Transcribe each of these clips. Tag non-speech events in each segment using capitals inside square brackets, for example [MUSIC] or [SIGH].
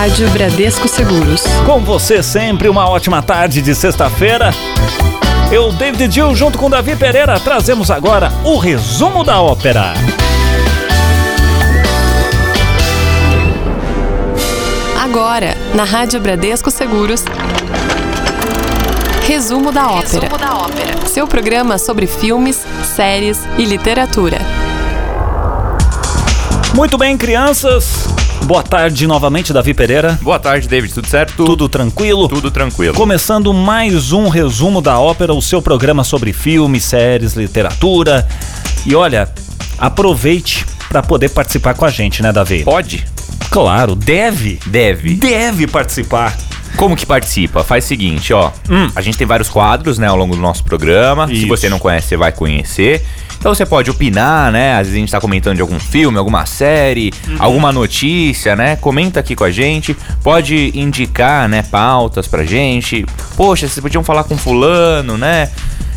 Rádio Bradesco Seguros. Com você sempre uma ótima tarde de sexta-feira. Eu, David Dill, junto com Davi Pereira, trazemos agora o resumo da ópera. Agora, na Rádio Bradesco Seguros. Resumo da ópera. Resumo da ópera. Seu programa sobre filmes, séries e literatura. Muito bem, crianças. Boa tarde novamente, Davi Pereira. Boa tarde, David. Tudo certo? Tudo tranquilo? Tudo tranquilo. Começando mais um resumo da ópera, o seu programa sobre filmes, séries, literatura. E olha, aproveite para poder participar com a gente, né, Davi? Pode? Claro, deve. Deve. Deve participar. Como que participa? Faz o seguinte, ó. Hum. A gente tem vários quadros, né, ao longo do nosso programa. Se Isso. você não conhece, você vai conhecer. Então você pode opinar, né? Às vezes a gente tá comentando de algum filme, alguma série, Uhum. alguma notícia, né? Comenta aqui com a gente. Pode indicar, né, pautas pra gente. Poxa, vocês podiam falar com fulano, né?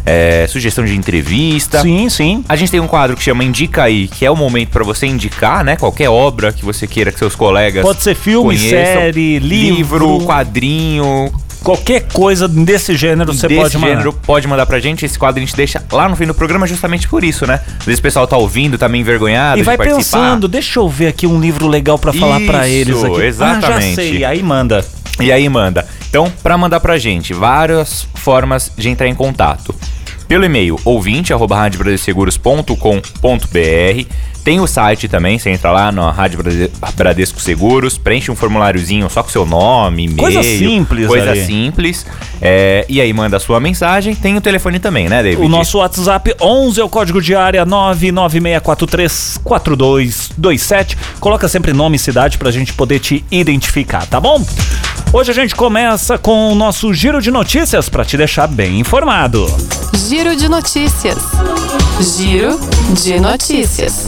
É, sugestão de entrevista. Sim, sim. A gente tem um quadro que chama Indica aí, que é o momento pra você indicar, né? Qualquer obra que você queira que seus colegas Pode ser filme, conheçam. série, livro. quadrinho, Qualquer coisa desse gênero você desse pode mandar. gênero, pode mandar pra gente. Esse quadro a gente deixa lá no fim do programa justamente por isso, né? Às vezes o pessoal tá ouvindo, tá meio envergonhado E vai participar. pensando, deixa eu ver aqui um livro legal pra falar pra Isso, eles aqui. Ah, já exatamente. sei, aí manda. E aí manda. Então, pra mandar pra gente, várias formas de entrar em contato. Pelo e-mail ouvinte@radiobrasilseguros.com.br. Tem o site também, você entra lá na Rádio Brade- Bradesco Seguros, preenche um formuláriozinho só com seu nome, e-mail. Coisa simples Coisa ali. simples. É, e aí manda a sua mensagem. Tem o telefone também, né, David? O nosso WhatsApp 11 é o código de área 996434227. Coloca sempre nome e cidade pra gente poder te identificar, tá bom? Hoje a gente começa com o nosso giro de notícias pra te deixar bem informado. Giro de notícias. Giro de notícias.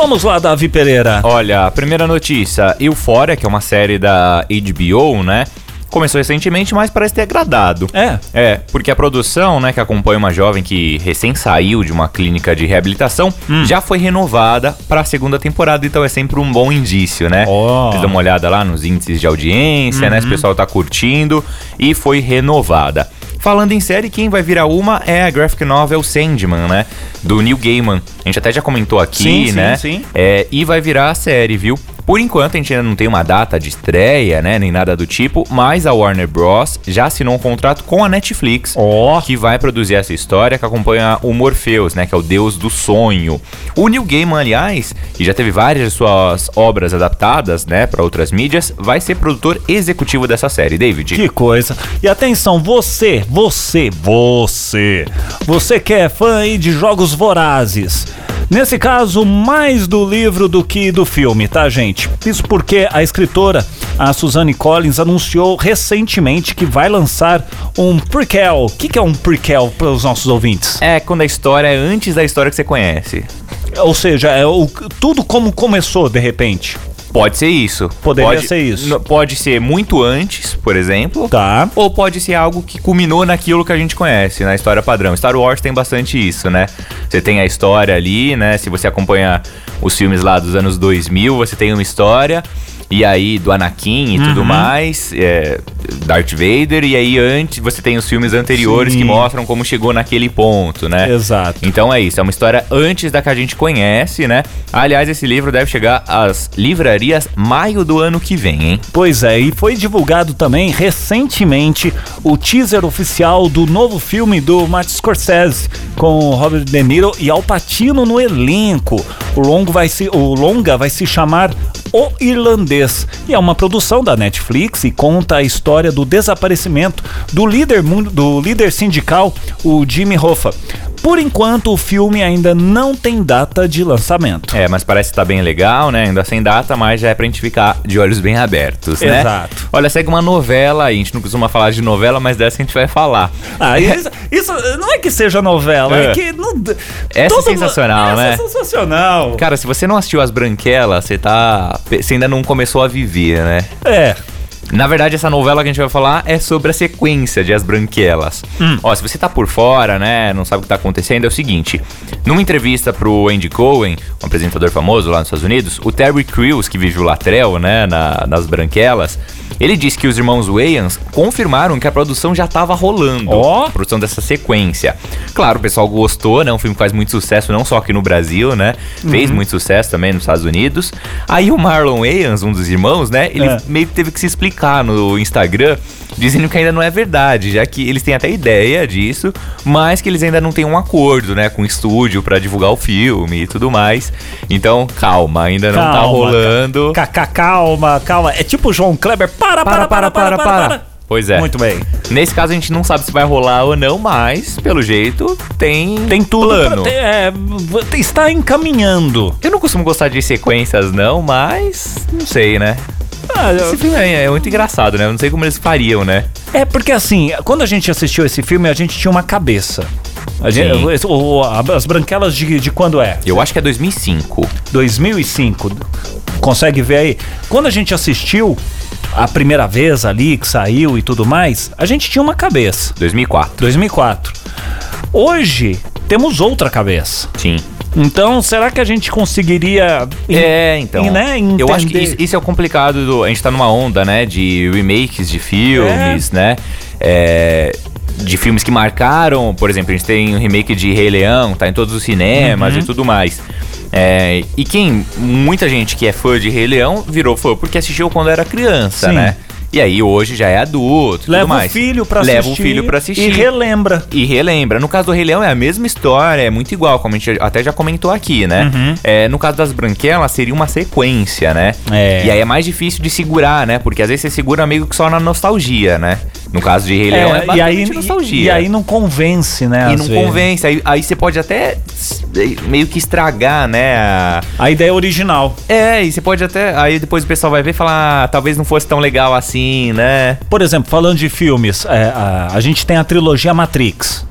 Vamos lá, Davi Pereira. Olha, a primeira notícia, Euphoria, que é uma série da HBO, né? Começou recentemente, mas parece ter agradado. É. É, porque a produção, né, que acompanha uma jovem que recém saiu de uma clínica de reabilitação, Hum. já foi renovada para a segunda temporada, então é sempre um bom indício, né? Ó. Vocês dão uma olhada lá nos índices de audiência, né? Se o Uhum. pessoal tá curtindo e foi renovada. Falando em série, quem vai virar uma é a graphic novel Sandman, né? Do Neil Gaiman. A gente até já comentou aqui, Sim, sim, né? sim. É, e vai virar a série, viu? Por enquanto a gente ainda não tem uma data de estreia, né? Nem nada do tipo, mas a Warner Bros. já assinou um contrato com a Netflix. Ó. Que vai produzir essa história que acompanha o Morpheus, né? Que é o deus do sonho. O Neil Gaiman, aliás, que já teve várias de suas obras adaptadas, né? Para outras mídias, vai ser produtor executivo dessa série, David. Que coisa. E atenção, você, você, você. Você que é fã aí de jogos vorazes. Nesse caso, mais do livro do que do filme, tá, gente? Isso porque a escritora, a Suzanne Collins, anunciou recentemente que vai lançar um prequel. O que, que é um prequel para os nossos ouvintes? É quando a história é antes da história que você conhece. Ou seja, é o, tudo como começou de repente. Pode ser isso. Poderia pode, ser isso. Pode ser muito antes, por exemplo. Tá. Ou pode ser algo que culminou naquilo que a gente conhece, na história padrão. Star Wars tem bastante isso, né? Você tem a história ali, né? Se você acompanha os filmes lá dos anos 2000, você tem uma história. E aí, do Anakin e Uhum. tudo mais, é, Darth Vader, e aí antes você tem os filmes anteriores Sim. que mostram como chegou naquele ponto, né? Exato. Então é isso, é uma história antes da que a gente conhece, né? Aliás, esse livro deve chegar às livrarias maio do ano que vem, hein? Pois é, e foi divulgado também recentemente o teaser oficial do novo filme do Martin Scorsese com Robert De Niro e Al Pacino no elenco. O longo vai se, o longa vai se chamar O Irlandês e é uma produção da Netflix e conta a história do desaparecimento do líder do líder sindical, o Jimmy Hoffa. Por enquanto, o filme ainda não tem data de lançamento. É, mas parece que tá bem legal, né? Ainda sem data, mas já é pra gente ficar de olhos bem abertos, né? Exato. Olha, segue uma novela aí. A gente não costuma falar de novela, mas dessa a gente vai falar. Ah, [LAUGHS] isso, isso não é que seja novela, é, É. que. Não, Essa é sensacional, essa né? é sensacional. Cara, se você não assistiu As Branquelas, você tá. Você ainda não começou a viver, né? É. Na verdade, essa novela que a gente vai falar é sobre a sequência de As Branquelas. Hum. Ó, se você tá por fora, né, não sabe o que tá acontecendo, é o seguinte. Numa entrevista pro Andy Cohen, um apresentador famoso lá nos Estados Unidos, o Terry Crews, que vive o Latrell, né, na- nas Branquelas, ele disse que os irmãos Wayans confirmaram que a produção já tava rolando. Ó. A produção dessa sequência. Claro, o pessoal gostou, né? Um filme que faz muito sucesso, não só aqui no Brasil, né? Fez muito sucesso também nos Estados Unidos. Aí o Marlon Wayans, um dos irmãos, né? Ele É. meio que teve que se explicar no Instagram, dizendo que ainda não é verdade, já que eles têm até ideia disso, mas que eles ainda não têm um acordo, né, com o estúdio pra divulgar o filme e tudo mais. Então, calma, ainda não tá Calma, rolando. Cacá, calma, calma. É tipo o João Kleber. Para, para, para, para, para. para. Pois é. Muito bem. Nesse caso a gente não sabe se vai rolar ou não, mas pelo jeito tem Tem plano. ter, é, está encaminhando. Eu não costumo gostar de sequências não, mas não sei, né? Ah, Esse filme é, é muito engraçado, né? Eu não sei como eles fariam, né? É porque assim, quando a gente assistiu esse filme, a gente tinha uma cabeça. Gente, o- as branquelas de, de quando é? Eu acho que é 2005. 2005. Consegue ver aí? Quando a gente assistiu a primeira vez ali, que saiu e tudo mais, a gente tinha uma cabeça. 2004. 2004. Hoje, temos outra cabeça. Sim. Então, será que a gente conseguiria. É, então. Né, eu acho que isso, isso é o complicado do. A gente tá numa onda, né? De remakes de filmes, né? É, de filmes que marcaram, por exemplo, a gente tem um remake de Rei Leão, tá em todos os cinemas Uhum. e tudo mais. É, e quem. Muita gente que é fã de Rei Leão virou fã porque assistiu quando era criança, Sim. né? E aí hoje já é adulto, tudo Leva mais. o filho pra assistir. Leva o filho pra assistir. E relembra. E relembra. No caso do Rei Leão é a mesma história, é muito igual, como a gente até já comentou aqui, né? Uhum. É, no caso das Branquelas, seria uma sequência, né? É. E aí é mais difícil de segurar, né? Porque às vezes você segura meio que só na nostalgia, né? No caso de Rei Leão é, e, aí, nostalgia. e, aí não convence, né? E não vezes. convence. Aí, aí você pode até s- meio que estragar, né? a- A ideia original. É, e você pode até. Aí depois o pessoal vai ver e falar, ah, talvez não fosse tão legal assim, né? Por exemplo, falando de filmes, é, a, a gente tem a trilogia Matrix.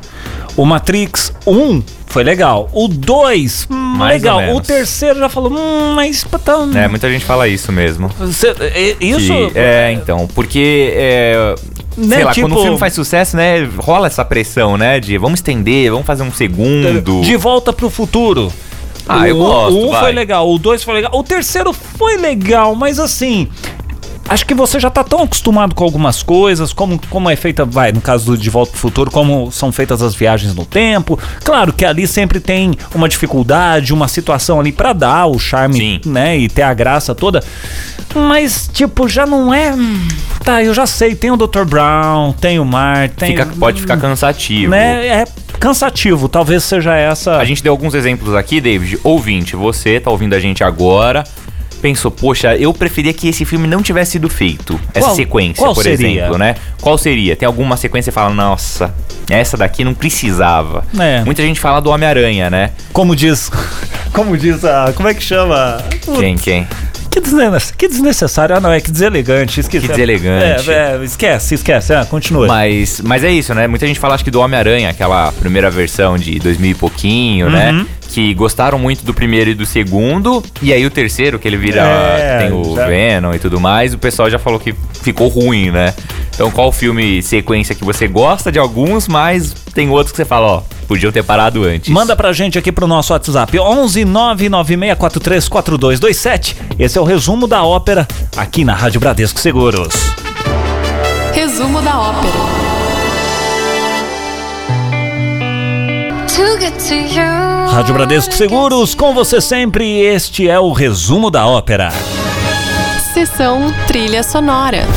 O Matrix 1 foi legal. O 2, hum, legal. O terceiro já falou, hum, mas. Tá, É, muita gente fala isso mesmo. Cê- é, isso. Que- é, então, porque é, Né, sei lá, tipo- quando o filme faz sucesso, né, rola essa pressão, né, de vamos estender, vamos fazer um segundo. De volta pro futuro. Ah, eu o, gosto, O 1 vai. foi legal, o 2 foi legal. O terceiro foi legal, mas assim. Acho que você já tá tão acostumado com algumas coisas, como, como é feita, vai, no caso do De Volta pro Futuro, como são feitas as viagens no tempo. Claro que ali sempre tem uma dificuldade, uma situação ali pra dar o charme, Sim. né, e ter a graça toda. Mas, tipo, já não é. hum, Tá, eu já sei, tem o Dr. Brown, tem o Mar, tem. Fica- pode ficar cansativo. Né, é cansativo, talvez seja essa. A gente deu alguns exemplos aqui, David. Ouvinte, você tá ouvindo a gente agora. Pensou, poxa, eu preferia que esse filme não tivesse sido feito. Essa Qual- sequência, qual por seria? exemplo, né? Qual seria? Tem alguma sequência e fala, nossa, essa daqui não precisava. É. Muita gente fala do Homem-Aranha, né? Como diz. [LAUGHS] Como diz a. Como é que chama? Quem, quem? Que, desne- que desnecessário. Ah, não, é que deselegante. Esqueci. Que deselegante. É, é, esquece, esquece. Ah, continua. Mas, mas é isso, né? Muita gente fala acho que do Homem-Aranha, aquela primeira versão de 2000 e pouquinho, Uhum. né? Que gostaram muito do primeiro e do segundo. E aí o terceiro, que ele vira. É, tem o já- Venom e tudo mais, o pessoal já falou que ficou ruim, né? Então qual filme sequência que você gosta de alguns, mas tem outros que você fala, ó, podiam ter parado antes. Manda pra gente aqui pro nosso WhatsApp 11 996434227. Esse é o resumo da ópera aqui na Rádio Bradesco Seguros. Resumo da ópera. Rádio Bradesco Seguros, com você sempre. Este é o resumo da ópera. Sessão trilha sonora.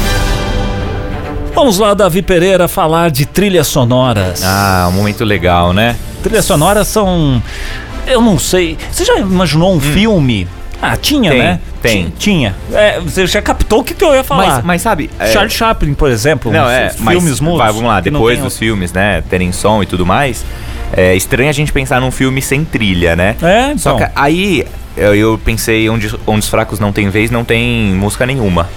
Vamos lá, Davi Pereira, falar de trilhas sonoras. Ah, um momento legal, né? Trilhas sonoras são. Eu não sei. Você já imaginou um filme? Ah, tinha, Hum. Tem, né? tem. Ti- Tinha. É, você já captou o que, que eu ia falar. Mas, mas sabe. é- Charles Chaplin, por exemplo. Não, é, mas filmes mudos. vai, vamos lá, depois dos filmes, né, terem som e tudo mais, é estranho a gente pensar num filme sem trilha, né? É, então. Só que aí eu, eu pensei onde, onde os fracos não tem vez, não tem música nenhuma.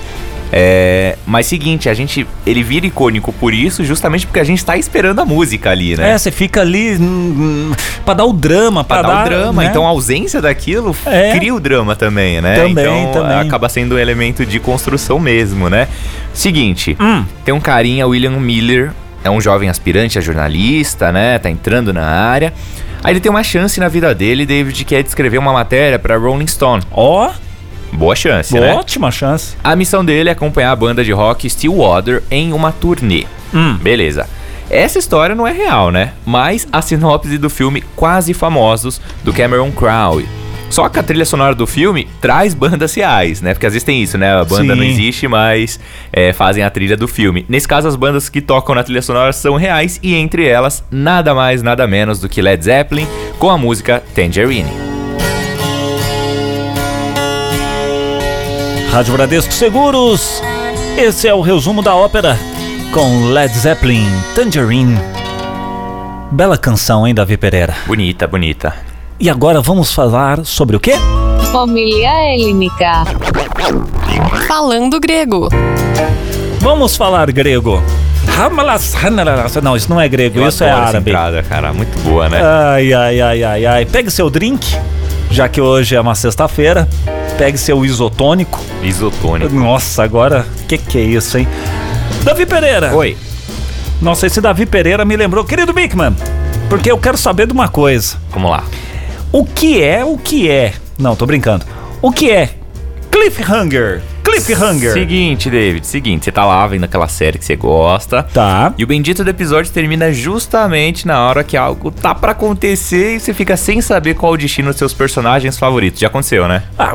É, mas seguinte, a gente. Ele vira icônico por isso, justamente porque a gente tá esperando a música ali, né? É, você fica ali hum, pra dar o drama, pra, Pra dar o drama, né? então a ausência daquilo É. cria o drama também, né? Também, então também. acaba sendo um elemento de construção mesmo, né? Seguinte, Hum. tem um carinha, William Miller, é um jovem aspirante a jornalista, né? Tá entrando na área. Aí ele tem uma chance na vida dele, David, que é de escrever uma matéria pra Rolling Stone. Ó, Boa chance, né? ótima chance. A missão dele é acompanhar a banda de rock Stillwater em uma turnê. Hum. Beleza. Essa história não é real, né? Mas a sinopse do filme Quase Famosos, do Cameron Crowe. Só que a trilha sonora do filme traz bandas reais, né? Porque às vezes tem isso, né? A banda Sim. não existe, mas é, fazem a trilha do filme. Nesse caso, as bandas que tocam na trilha sonora são reais e entre elas, nada mais, nada menos do que Led Zeppelin com a música Tangerine. Rádio Bradesco Seguros. Esse é o resumo da ópera com Led Zeppelin, Tangerine. Bela canção, hein, Davi Pereira? Bonita, bonita. E agora vamos falar sobre o quê? Homilia Helínica. Falando grego. Vamos falar grego. Não, isso não é grego, Eu isso é árabe. entrada, cara. Muito boa, né? Ai, ai, ai, ai, ai. Pegue seu drink, já que hoje é uma sexta-feira. Pegue seu isotônico. Isotônico. Nossa, agora, que que é isso, hein? Davi Pereira. Oi. Nossa, esse Davi Pereira me lembrou. Querido Bickman, porque eu quero saber de uma coisa. Vamos lá. O que é o que é? Não, tô brincando. O que é cliffhanger? Cliffhanger. Seguinte, David, seguinte, você tá lá vendo aquela série que você gosta. Tá. E o bendito do episódio termina justamente na hora que algo tá pra acontecer e você fica sem saber qual o destino dos seus personagens favoritos. Já aconteceu, né? Ah,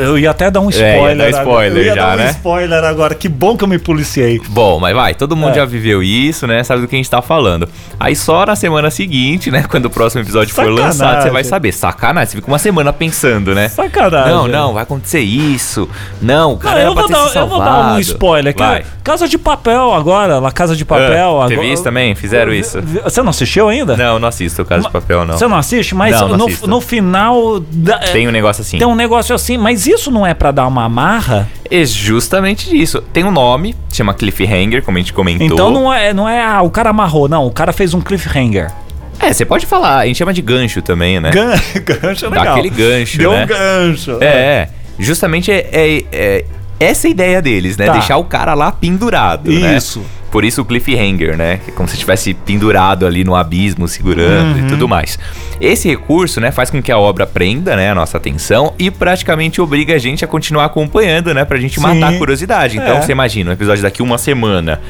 eu ia até dar um É, spoiler. dar spoiler. Eu ia já, dar um né? spoiler agora. Que bom que eu me policiei. Bom, mas vai, todo mundo É. já viveu isso, né? Sabe do que a gente tá falando. Aí só na semana seguinte, né? Quando o próximo episódio for Sacanagem. lançado, você vai saber. Sacanagem, você fica uma semana pensando, né? Sacanagem. Não, não, vai acontecer isso. Não, cara eu, vou dar, eu vou dar um spoiler aqui. Vai. Casa de Papel agora, La Casa de Papel. Ah, agora... isso também? Fizeram isso? Você não assistiu ainda? Não, não assisto o Caso de Papel, não. Você não assiste? Mas Não, não no, no final. da- Tem um negócio assim. tem um negócio assim, mas isso não é pra dar uma amarra? É justamente disso. Tem um nome, chama Cliffhanger, como a gente comentou. Então não é, não é ah, o cara amarrou, não. O cara fez um cliffhanger. É, você pode falar, a gente chama de gancho também, né? Gan [LAUGHS] gancho é Dá legal. aquele gancho, Deu né? um gancho. É, é. Justamente é, é- é essa a ideia deles, né? Tá. Deixar o cara lá pendurado, né? Isso. Por isso o cliffhanger, né? É como se estivesse pendurado ali no abismo, segurando Uhum. e tudo mais. Esse recurso, né, faz com que a obra prenda, né, a nossa atenção e praticamente obriga a gente a continuar acompanhando, né, pra gente Sim. matar a curiosidade. Então, É. você imagina, um episódio daqui uma semana.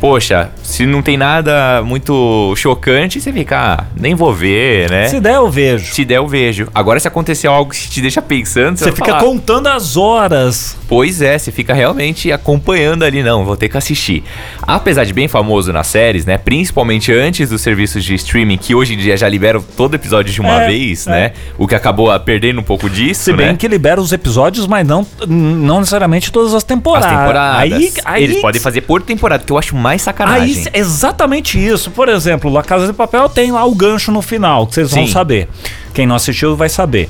Poxa, se não tem nada muito chocante, você fica, ah, nem vou ver, né? Se der, eu vejo. Se der, eu vejo. Agora, se acontecer algo que te deixa pensando, Você vai fica falar, contando as horas. Pois é, você fica realmente acompanhando ali, não, vou ter que assistir. Apesar de bem famoso nas séries, né? Principalmente antes dos serviços de streaming, que hoje em dia já liberam todo episódio de uma É, vez, é. né? O que acabou ah, perdendo um pouco disso, Se bem né? que libera os episódios, mas não, não necessariamente todas as As temporadas. temporadas. Aí, aí, Eles podem fazer por temporada, que eu acho mais Aí, sacanagem. exatamente isso. Por exemplo, La Casa de Papel tem lá o gancho no final, que vocês vão saber. Quem não assistiu vai saber.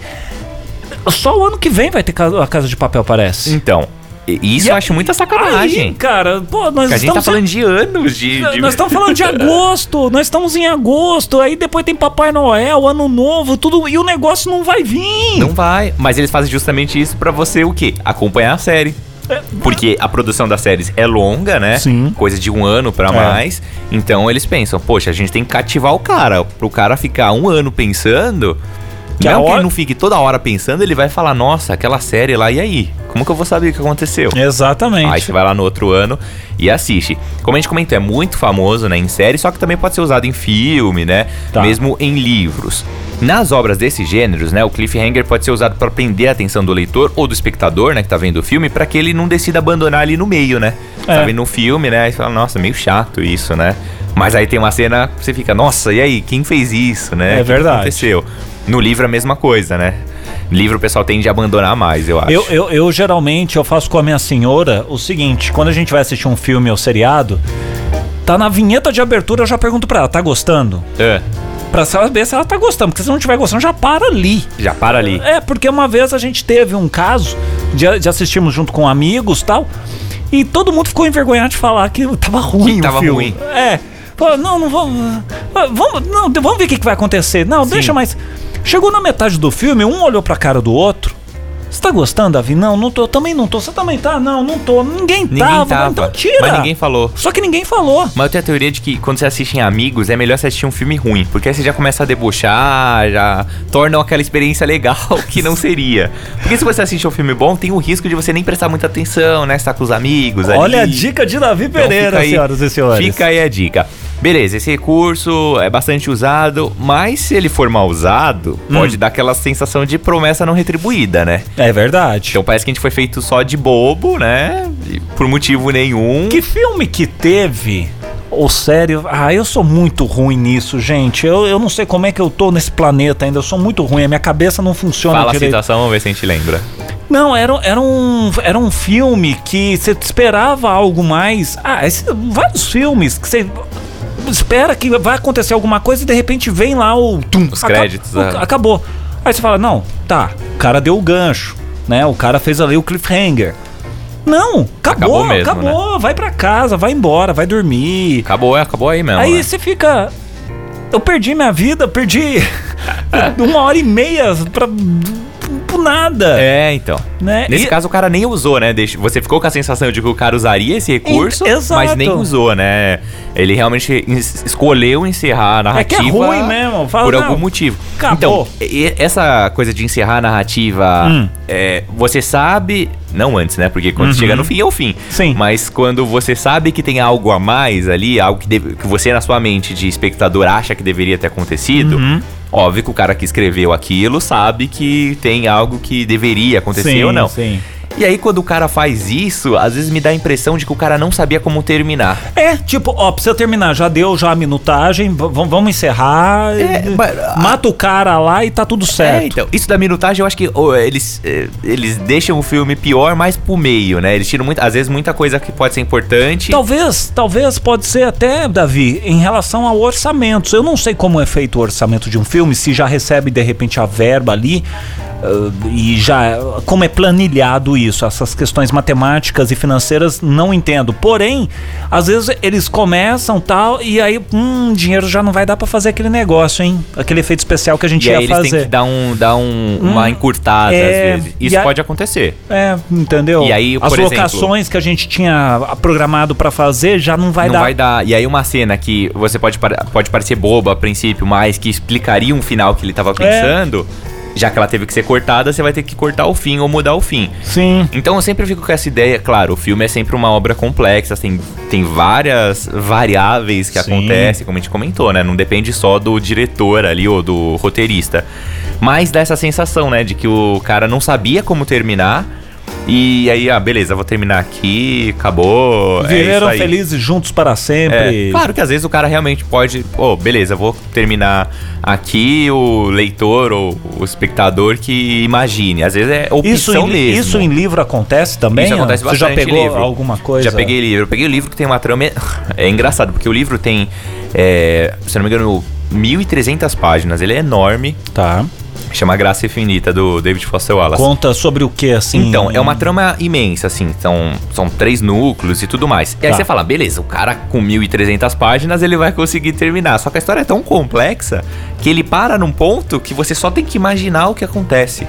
Só o ano que vem vai ter a Casa de Papel, parece. Então, isso E eu acho muita Aí, sacanagem. cara, pô, nós Porque a gente tá estamos falando de anos de. de- Nós estamos falando de agosto, [LAUGHS] nós estamos em agosto, aí depois tem Papai Noel, Ano Novo, tudo, e o negócio não vai vir. Não vai. Mas eles fazem justamente isso pra você o quê? Acompanhar a série. Porque a produção das séries é longa, né? Sim. Coisa de um ano pra É. mais. Então eles pensam, poxa, a gente tem que cativar o cara. Pro cara ficar um ano pensando. Que a não que hora- ele não fique toda hora pensando, ele vai falar, nossa, aquela série lá, e aí? Como que eu vou saber o que aconteceu? Exatamente. Aí você vai lá no outro ano e assiste. Como a gente comentou, é muito famoso né, em série, só que também pode ser usado em filme, né? Tá. Mesmo em livros. Nas obras desses gêneros, né, o cliffhanger pode ser usado para prender a atenção do leitor ou do espectador, né, que tá vendo o filme, para que ele não decida abandonar ali no meio, né? É. Tá vendo um filme, né? Aí você fala, nossa, meio chato isso, né? Mas aí tem uma cena que você fica, nossa, e aí, quem fez isso, né? É O que verdade. aconteceu? No livro é a mesma coisa, né? Livro o pessoal tende a abandonar mais, eu acho. Eu, eu, eu geralmente eu faço com a minha senhora o seguinte: quando a gente vai assistir um filme ou seriado, tá na vinheta de abertura, eu já pergunto pra ela, tá gostando? É, Pra saber se ela tá gostando, porque se não estiver gostando, já para ali. já para ali. É, porque uma vez a gente teve um caso de, de assistirmos junto com amigos tal. E todo mundo ficou envergonhado de falar que tava ruim Que tava filme. ruim. É. Falou, não, não vamos. Vamos, não, vamos ver o que, que vai acontecer. Não, deixa mais. Chegou na metade do filme, um olhou pra cara do outro. Você tá gostando, Davi? Não, não tô. Também não tô. Você também tá? Não, não tô. Ninguém, Ninguém tava. tava. Então tira. Mas ninguém falou. Só que ninguém falou. Mas eu tenho a teoria de que quando você assiste em amigos, é melhor você assistir um filme ruim. Porque aí você já começa a debochar, já torna aquela experiência legal [LAUGHS] que não seria. Porque se você assiste um filme bom, tem o risco de você nem prestar muita atenção, né? Você tá com os amigos ali. Olha a dica de Davi Então Pereira, fica aí- senhoras e senhores. Fica aí a dica. Beleza, esse recurso é bastante usado, mas se ele for mal usado, Hum. pode dar aquela sensação de promessa não retribuída, né? É verdade. Então parece que a gente foi feito só de bobo, né? Por motivo nenhum. Que filme que teve? Ou sério? Ah, eu sou muito ruim nisso, gente. Eu, eu não sei como é que eu tô nesse planeta ainda. Eu sou muito ruim. A minha cabeça não funciona Fala a direito. situação, vamos ver se a gente lembra. Não, era, era, um, era um filme que você esperava algo mais. Ah, esse- vários filmes que você espera que vai acontecer alguma coisa e de repente vem lá o. Tum, Os créditos, o- é. Acabou. Aí você fala: não, tá, o cara deu o gancho, né? O cara fez ali o cliffhanger. Não, acabou, Acabou mesmo, acabou. Vai pra casa, vai embora, vai dormir. Acabou, acabou aí mesmo. Aí né? você fica. Eu perdi minha vida, perdi [LAUGHS] uma hora e meia pra, por nada. É, então. Né? Nesse E- caso, o cara nem usou, né? Você ficou com a sensação de que o cara usaria esse recurso, exato. mas nem usou, né? Ele realmente es- escolheu encerrar a É que é narrativa ruim mesmo, fala, por não, algum motivo. acabou. Então, e- essa coisa de encerrar a narrativa, Hum. é, você sabe... Não antes, né? Porque quando Uhum. chega no fim, é o fim. Sim. Mas quando você sabe que tem algo a mais ali, algo que, deve- que você, na sua mente de espectador, acha que deveria ter acontecido... Uhum. Óbvio que o cara que escreveu aquilo sabe que tem algo que deveria acontecer Sim, ou não. sim. E aí, quando o cara faz isso, às vezes me dá a impressão de que o cara não sabia como terminar. É, tipo, ó, você terminar, já deu já a minutagem, vamos encerrar. É, e- mas- mata o cara lá e tá tudo certo. É, então, isso da minutagem eu acho que ô, eles, eh, eles deixam o filme pior mais pro meio, né? Eles tiram muito, às vezes muita coisa que pode ser importante. Talvez, talvez pode ser até, Davi, em relação ao orçamento. Eu não sei como é feito o orçamento de um filme, se já recebe de repente a verba ali ah, e já como é planilhado isso, essas questões matemáticas e financeiras não entendo. Porém, às vezes eles começam tal e aí, hum, dinheiro já não vai dar pra fazer aquele negócio, hein? Aquele efeito especial que a gente e ia aí eles fazer. têm que dar, um, dar um, uma Hum, encurtada é, às vezes. Isso a- pode acontecer. É, entendeu? E aí, As por exemplo- locações que a gente tinha programado pra fazer já não vai não dar. vai dar. E aí uma cena que você pode, pode parecer boba a princípio, mas que explicaria um final que ele É. tava pensando, já que ela teve que ser cortada, você vai ter que cortar o fim ou mudar o fim. Sim. Então eu sempre fico com essa ideia, claro, o filme é sempre uma obra complexa, tem, tem várias variáveis que Sim. acontecem, como a gente comentou, né? Não depende só do diretor ali ou do roteirista. Mas dá essa sensação, né, de que o cara não sabia como terminar. E aí, ah, beleza, vou terminar aqui, acabou. é Viveram aí. felizes juntos para sempre. É, claro que às vezes o cara realmente pode, pô, beleza, vou terminar aqui o leitor ou o espectador que imagine. Às vezes é opção Isso em, mesmo. isso em livro acontece também? Isso acontece Você já pegou livro. alguma coisa? Já peguei livro. Eu peguei o livro que tem uma trama. [LAUGHS] É engraçado, porque o livro tem, é, se não me engano, 1.300 páginas. Ele é enorme. Tá. Chama Graça Infinita, do David Foster Wallace. Conta sobre o que, assim? Então, é uma trama imensa, assim. São, são três núcleos e tudo mais. E aí Tá. você fala, beleza, o cara com 1.300 páginas ele vai conseguir terminar. Só que a história é tão complexa que ele para num ponto que você só tem que imaginar o que acontece.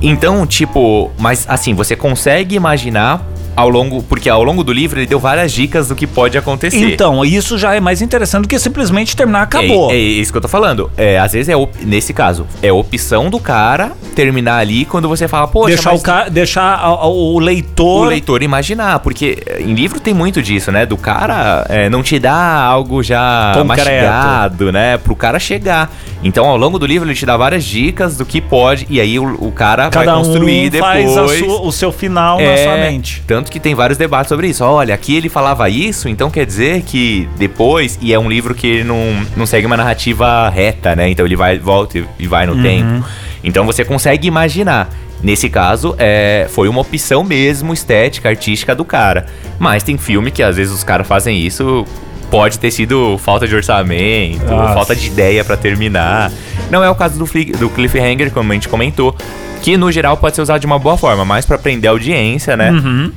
Então, tipo, mas assim, você consegue imaginar ao longo. Porque ao longo do livro ele deu várias dicas do que pode acontecer. Então, isso já é mais interessante do que simplesmente terminar, acabou. É, é isso que eu tô falando. É, às vezes é, nesse caso, é opção do cara terminar ali quando você fala, poxa, deixar mas o, ca... deixar a- a- o leitor... o leitor imaginar, porque eh, em livro tem muito disso, né? Do cara eh, não te dá algo já Concreto. mastigado, né? Pro cara chegar. Então, ao longo do livro, ele te dá várias dicas do que pode, e aí o, o cara Cada vai construir um depois. faz sua- o seu final na É, sua mente. Tanto que tem vários debates sobre isso. Olha, aqui ele falava isso, então quer dizer que depois, e é um livro que não, não segue uma narrativa reta, né? Então ele vai, volta e- vai no Uhum. tempo. Então você consegue imaginar. Nesse caso, é, foi uma opção mesmo estética, artística do cara. Mas tem filme que às vezes os caras fazem isso. Pode ter sido falta de orçamento, Nossa. falta de ideia pra terminar. Não é o caso do, do Cliffhanger, como a gente comentou, que no geral pode ser usado de uma boa forma, mais pra prender a audiência, né? Uhum.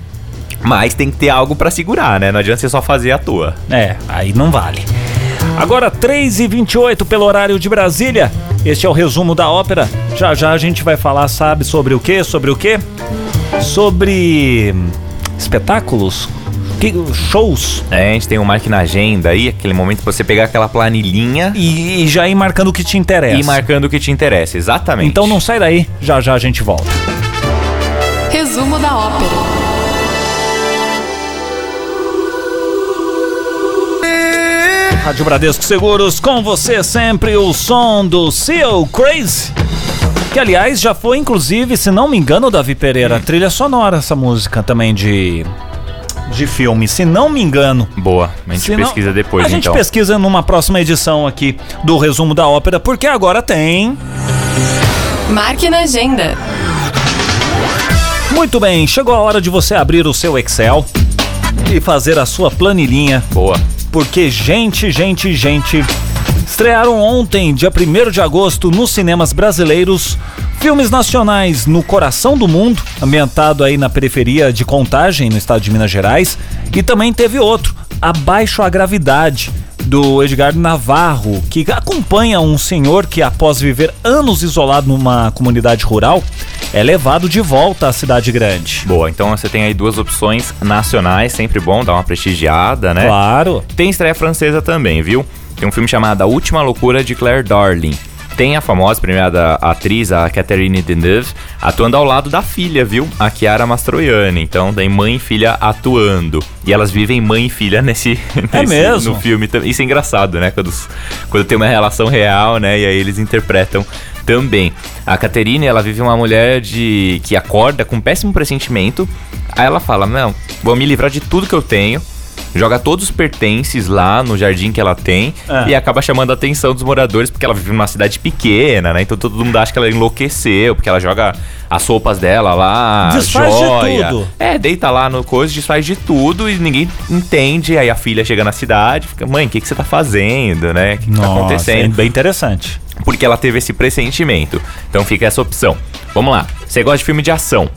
Mas tem que ter algo pra segurar, né? Não adianta você só fazer à toa. É, aí não vale. Agora 3h28 pelo horário de Brasília. Este é o resumo da ópera. Já já a gente vai falar, sabe, sobre o quê? Sobre o quê? Sobre espetáculos, que- shows É, a gente tem um marque na agenda aí, aquele momento pra você pegar aquela planilhinha e, e já ir marcando o que te interessa. e marcando o que te interessa. Exatamente. Então não sai daí, já já a gente volta. Resumo da ópera. Rádio Bradesco Seguros, com você sempre o som do Seal Crazy. Que aliás já foi, inclusive, se não me engano, Davi Pereira, trilha sonora essa música também de. De filme, se não me engano. Boa, a gente Se não- pesquisa depois, A gente então. pesquisa numa próxima edição aqui do resumo da ópera, porque agora tem. Marque na agenda. Muito bem, chegou a hora de você abrir o seu Excel e fazer a sua planilhinha. Boa. Porque, gente, gente, gente, estrearam ontem, dia 1 de agosto, nos cinemas brasileiros, filmes nacionais no coração do mundo, ambientado aí na periferia de Contagem, no estado de Minas Gerais, e também teve outro, Abaixo a Gravidade, do Edgar Navarro, que acompanha um senhor que, após viver anos isolado numa comunidade rural, é levado de volta à cidade grande. Boa, então você tem aí duas opções nacionais, sempre bom dar uma prestigiada, né? Claro. Tem estreia francesa também, viu? Tem um filme chamado A Última Loucura de Claire Darling. Tem a famosa premiada atriz, a Catherine Deneuve, atuando ao lado da filha, viu? A Chiara Mastroianni. Então tem mãe e filha atuando. E elas vivem mãe e filha nesse, [LAUGHS] É nesse- mesmo? no filme. Isso é engraçado, né? Quando, quando tem uma relação real, né? E aí eles interpretam também. A Catherine, ela vive uma mulher de que acorda com um péssimo pressentimento. Aí ela fala: Não, vou me livrar de tudo que eu tenho. Joga todos os pertences lá no jardim que ela tem É. e acaba chamando a atenção dos moradores porque ela vive numa cidade pequena, né? Então todo mundo acha que ela enlouqueceu, porque ela joga as roupas dela lá, Desfaz de joia. tudo. É, deita lá no coisa, desfaz de tudo e ninguém entende. Aí a filha chega na cidade, fica, mãe, o que, que você tá fazendo, né? O que, que tá Nossa, acontecendo? é bem interessante. Porque ela teve esse pressentimento. Então fica essa opção. Vamos lá. Você gosta de filme de ação?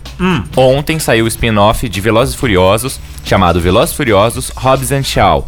Ontem saiu o spin-off de Velozes e Furiosos, chamado Velozes e Furiosos Hobbs and Shaw.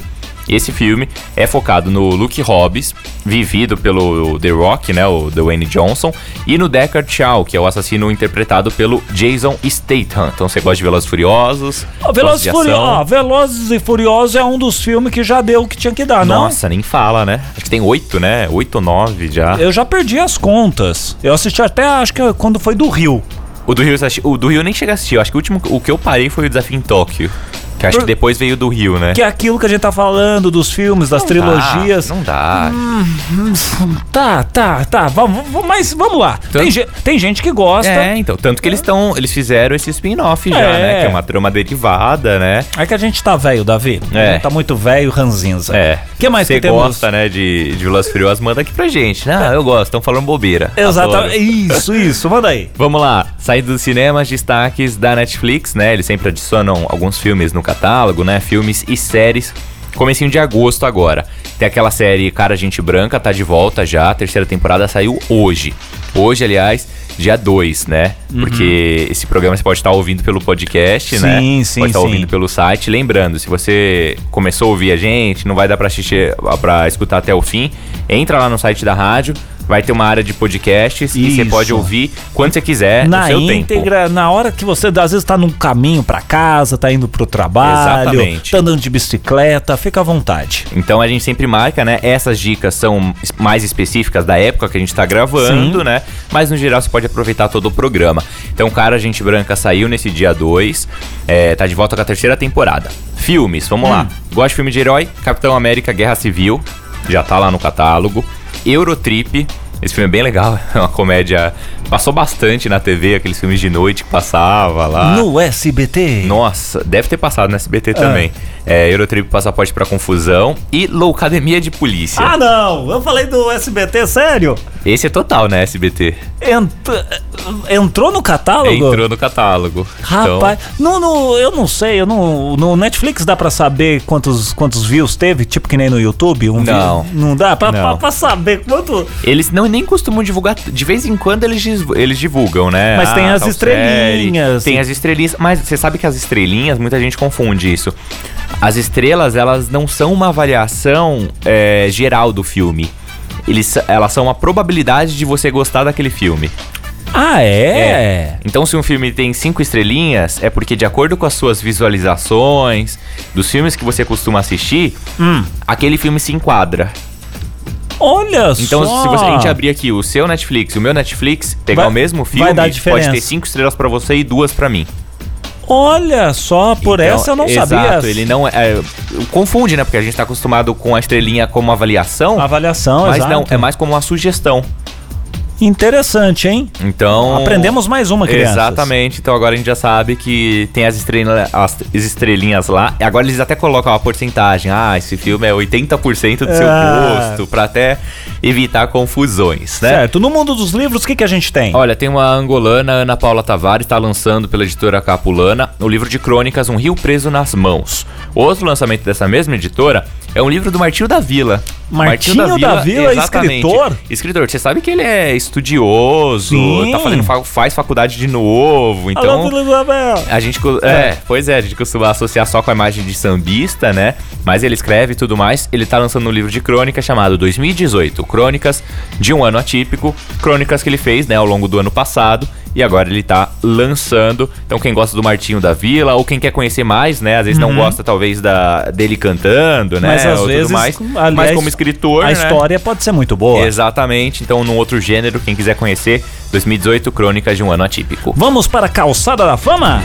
Esse filme é focado no Luke Hobbs, vivido pelo The Rock, né, o Dwayne Johnson, e no Deckard Shaw, que é o assassino interpretado pelo Jason Statham. Então você gosta de Velozes e Furiosos? Gosta Velozes, e Furi- ó, Velozes e Furiosos é um dos filmes que já deu o que tinha que dar, não? Nossa, nem fala, né? Acho que tem oito, né? Oito ou nove já. Eu já perdi as contas. Eu assisti até, acho que quando foi do Rio. O do Rio, o do Rio eu nem chega a assistir. Eu acho que o último o que eu parei foi o Desafio em Tóquio. Que acho Por- que depois veio do Rio, né? Que é aquilo que a gente tá falando dos filmes, das Não trilogias. Dá, não dá. Tá, tá, tá. Vamos, mas vamos lá. Tem, ge- tem gente que gosta. É, então. Tanto que eles estão. Eles fizeram esse spin-off já, É. né? Que é uma trama derivada, né? É que a gente tá velho, Davi. É. Tá muito velho, ranzinza. É. que mais Você que temos? gosta, né, de, de Velozes e Furiosos, manda aqui pra gente. Não, eu gosto, estão falando bobeira. Exatamente. Isso, isso. Manda aí. Vamos lá, saindo dos cinemas, destaques da Netflix, né? Eles sempre adicionam alguns filmes no catálogo, né? Filmes e séries. Comecinho de agosto agora. Tem aquela série Cara Gente Branca, tá de volta já. A terceira temporada saiu hoje. Hoje, aliás, dia 2, né? Porque esse programa você pode estar ouvindo pelo podcast, né? Uhum. Sim, sim, Pode estar sim. ouvindo pelo site. Lembrando, se você começou a ouvir a gente, não vai dar pra assistir, pra escutar até o fim, entra lá no site da rádio. Vai ter uma área de podcasts e você Isso. pode ouvir quando você quiser, na no seu tempo. íntegra, na hora que você às vezes tá num caminho pra casa, tá indo pro trabalho, Exatamente. tá andando de bicicleta, fica à vontade. Então a gente sempre marca, né? Essas dicas são mais específicas da época que a gente tá gravando, Sim. né? Mas no geral você pode aproveitar todo o programa. Então, Cara Gente Branca saiu nesse dia 2, é, tá de volta com a terceira temporada. Filmes, vamos lá. Gosta de filme de herói? Capitão América Guerra Civil, já tá lá no catálogo. Eurotrip, esse filme é bem legal, [LAUGHS] é uma comédia. Passou bastante na TV, aqueles filmes de noite que passava lá. No SBT. Nossa, deve ter passado no SBT também. É, Eurotrip Passaporte pra Confusão e Loucademia de Polícia. Ah, não! Eu falei do SBT, sério? Esse é total, né, SBT? Ent- Entrou no catálogo? Entrou no catálogo. Rapaz, no, no- eu não sei, eu não, no Netflix dá pra saber quantos, quantos views teve, tipo que nem no YouTube? Um Não. view? Não dá? Pra, Não. pra- pra saber quanto. Então, eles não nem costumam divulgar. De vez em quando eles eles divulgam, né? Mas tem as estrelinhas. série, tem as estrelinhas, mas você sabe que as estrelinhas, muita gente confunde isso. As estrelas, elas não são uma avaliação é, geral do filme. Eles, elas são uma probabilidade de você gostar daquele filme. Ah, é? Então, se um filme tem cinco estrelinhas, é porque, de acordo com as suas visualizações, dos filmes que você costuma assistir, Hum. aquele filme se enquadra. Olha Então, só. se você, a gente abrir aqui o seu Netflix e o meu Netflix, pegar Vai- o mesmo filme, pode ter cinco estrelas pra você e duas pra mim. Olha só, por Então, essa eu não exato, sabia. ele não é, é, Confunde, né? Porque a gente tá acostumado com a estrelinha como avaliação, Avaliação, mas exato. não, é mais como uma sugestão. Interessante, hein? Então. Aprendemos mais uma, crianças. Exatamente, então agora a gente já sabe que tem as, estrela, as estrelinhas lá. E agora eles até colocam a porcentagem. Ah, esse filme é 80% do seu Ah. gosto, pra até evitar confusões, né? Certo. No mundo dos livros, o que, que a gente tem? Olha, tem uma angolana, Ana Paula Tavares, está lançando pela editora Capulana o livro de crônicas Um Rio Preso nas Mãos. Outro lançamento dessa mesma editora é um livro do Martinho da Vila. Martinho da Vila, escritor? Escritor, você sabe que ele é estudioso, Sim. tá fazendo fa- faz faculdade de novo, então Vila a gente, co- é. pois é, a gente costuma associar só com a imagem de sambista, né? Mas ele escreve e tudo mais. Ele tá lançando um livro de crônicas chamado 2018, Crônicas de um ano atípico, crônicas que ele fez, né, ao longo do ano passado. E agora ele tá lançando. Então, quem gosta do Martinho da Vila, ou quem quer conhecer mais, né? Às vezes não gosta, talvez, da, dele cantando, né? Uhum. Mas às vezes, mais. aliás, mas como escritor, a né? história pode ser muito boa. Exatamente. Então, num outro gênero, quem quiser conhecer, 2018, Crônicas de um ano atípico. Vamos para a calçada da fama?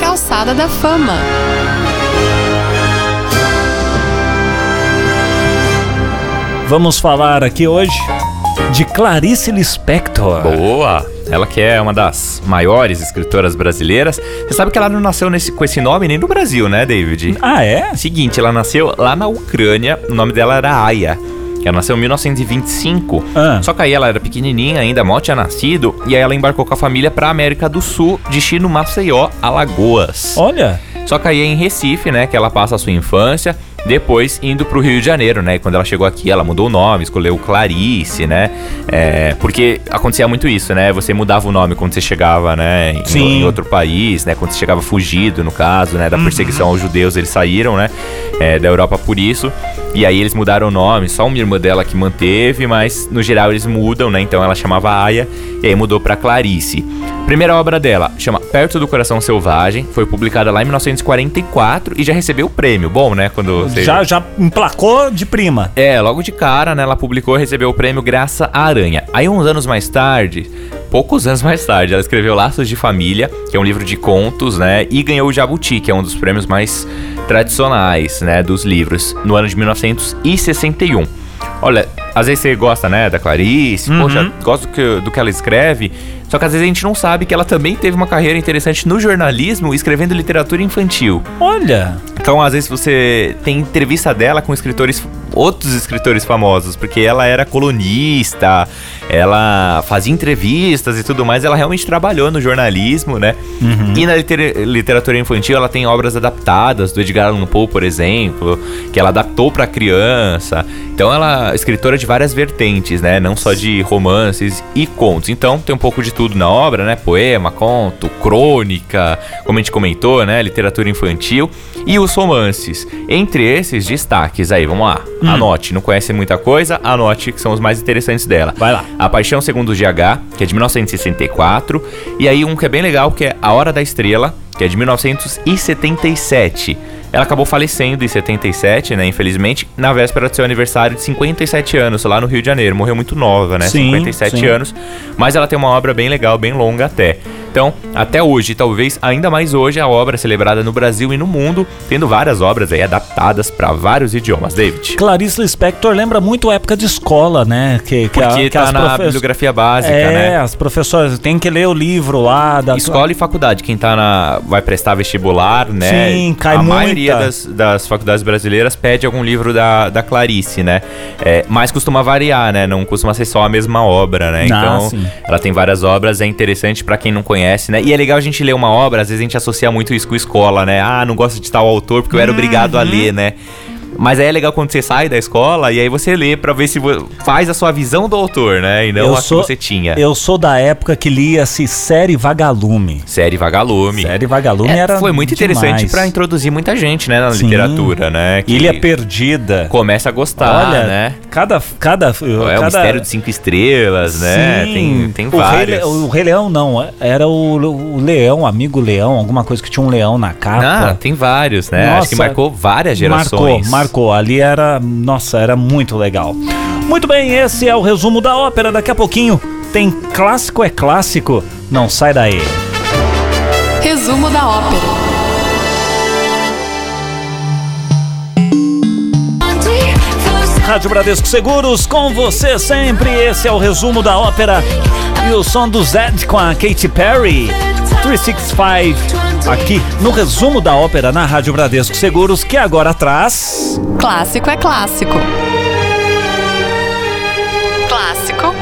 Calçada da Fama. Vamos falar aqui hoje de Clarice Lispector. Boa! Ela que é uma das maiores escritoras brasileiras. Você sabe que ela não nasceu nesse, com esse nome nem no Brasil, né, David? Ah, é? Seguinte, ela nasceu lá na Ucrânia, o nome dela era Aya. Ela nasceu em 1925. Ah. Só que aí ela era pequenininha, ainda mal tinha nascido, e aí ela embarcou com a família pra América do Sul, destino Maceió, Alagoas. Olha, Só que aí é em Recife, né, que ela passa a sua infância, depois indo pro Rio de Janeiro, né? E quando ela chegou aqui, ela mudou o nome, escolheu Clarice, né? É, porque acontecia muito isso, né? Você mudava o nome quando você chegava, né? Em, Sim. em outro país, né? Quando você chegava fugido, no caso, né? Da perseguição aos judeus, eles saíram, né? é, da Europa por isso. E aí eles mudaram o nome, só uma irmã dela que manteve, mas no geral eles mudam, né? Então ela chamava Aya e aí mudou pra Clarice. Primeira obra dela chama Perto do Coração Selvagem, foi publicada lá em 1944 e já recebeu o prêmio. Bom, né? Quando você já, já emplacou de prima. é, logo de cara, né, ela publicou e recebeu o prêmio Graça à Aranha. Aí, uns anos mais tarde, poucos anos mais tarde, ela escreveu Laços de Família, que é um livro de contos, né, e ganhou o Jabuti, que é um dos prêmios mais tradicionais, né, dos livros, no ano de 1961. Olha, às vezes você gosta, né, da Clarice, poxa, gosta do que, do que ela escreve, só que às vezes a gente não sabe que ela também teve uma carreira interessante no jornalismo, escrevendo literatura infantil. Olha, Então, às vezes você tem entrevista dela com escritores, outros escritores famosos, porque ela era colunista, ela fazia entrevistas e tudo mais, ela realmente trabalhou no jornalismo, né? E na liter- literatura infantil ela tem obras adaptadas do Edgar Allan Poe, por exemplo, que ela adaptou para criança. Então ela é escritora de várias vertentes, né? Não só de romances e contos. Então tem um pouco de tudo na obra, né? Poema, conto, crônica, como a gente comentou, né? Literatura infantil e os romances. Entre esses destaques aí, vamos lá. Anote, não conhece muita coisa, anote que são os mais interessantes dela. Vai lá. A Paixão Segundo o GH, que é de 1964, e aí um que é bem legal, que é A Hora da Estrela, que é de 1977. Ela acabou falecendo em 77, né, infelizmente, na véspera do seu aniversário de 57 anos, lá no Rio de Janeiro. Morreu muito nova, né, Sim, 57 sim. anos, mas ela tem uma obra bem legal, bem longa até. Então, até hoje, talvez ainda mais hoje, a obra é celebrada no Brasil e no mundo, tendo várias obras aí adaptadas para vários idiomas. David. Clarice Lispector lembra muito a época de escola, né? Que, que, a- Porque que tá na profe- bibliografia básica, é, né? as professoras têm que ler o livro lá da Escola e faculdade, quem tá na. vai prestar vestibular, né? Sim, cai A muita. maioria das, das faculdades brasileiras pede algum livro da, da Clarice, né? É, mas costuma variar, né? Não costuma ser só a mesma obra, né? Ah, Então, sim. ela tem várias obras, é interessante pra quem não conhece, né? E é legal a gente ler uma obra, às vezes a gente associa muito isso com escola, né? Ah, não gosto de tal autor porque eu era obrigado a Uhum. ler, né? Mas aí é legal quando você sai da escola e aí você lê pra ver se faz a sua visão do autor, né? E não a que você tinha. Eu sou da época que lia-se série Vagalume. Série Vagalume. Série Vagalume É, era foi muito interessante pra introduzir muita gente, né, na Sim. literatura, né? que Ilha Perdida. começa a gostar, Olha, né? cada cada É o cada Mistério de Cinco Estrelas, né? Sim. Tem, tem o Rei, vários. Le- o Rei Leão não, era o, o Leão, amigo Leão, alguma coisa que tinha um leão na Ah, capa. tem vários, né? Acho que Nossa. marcou várias Marcou, gerações. Marcou. Ali era, nossa, era muito legal. Muito bem, esse é o resumo da ópera. Daqui a pouquinho tem clássico é clássico. Não sai daí. Resumo da ópera. Rádio Bradesco Seguros, com você sempre. Esse é o resumo da ópera e o som do Zed com a Katy Perry. 365 aqui no resumo da ópera na Rádio Bradesco Seguros, que agora traz. Clássico é clássico. Clássico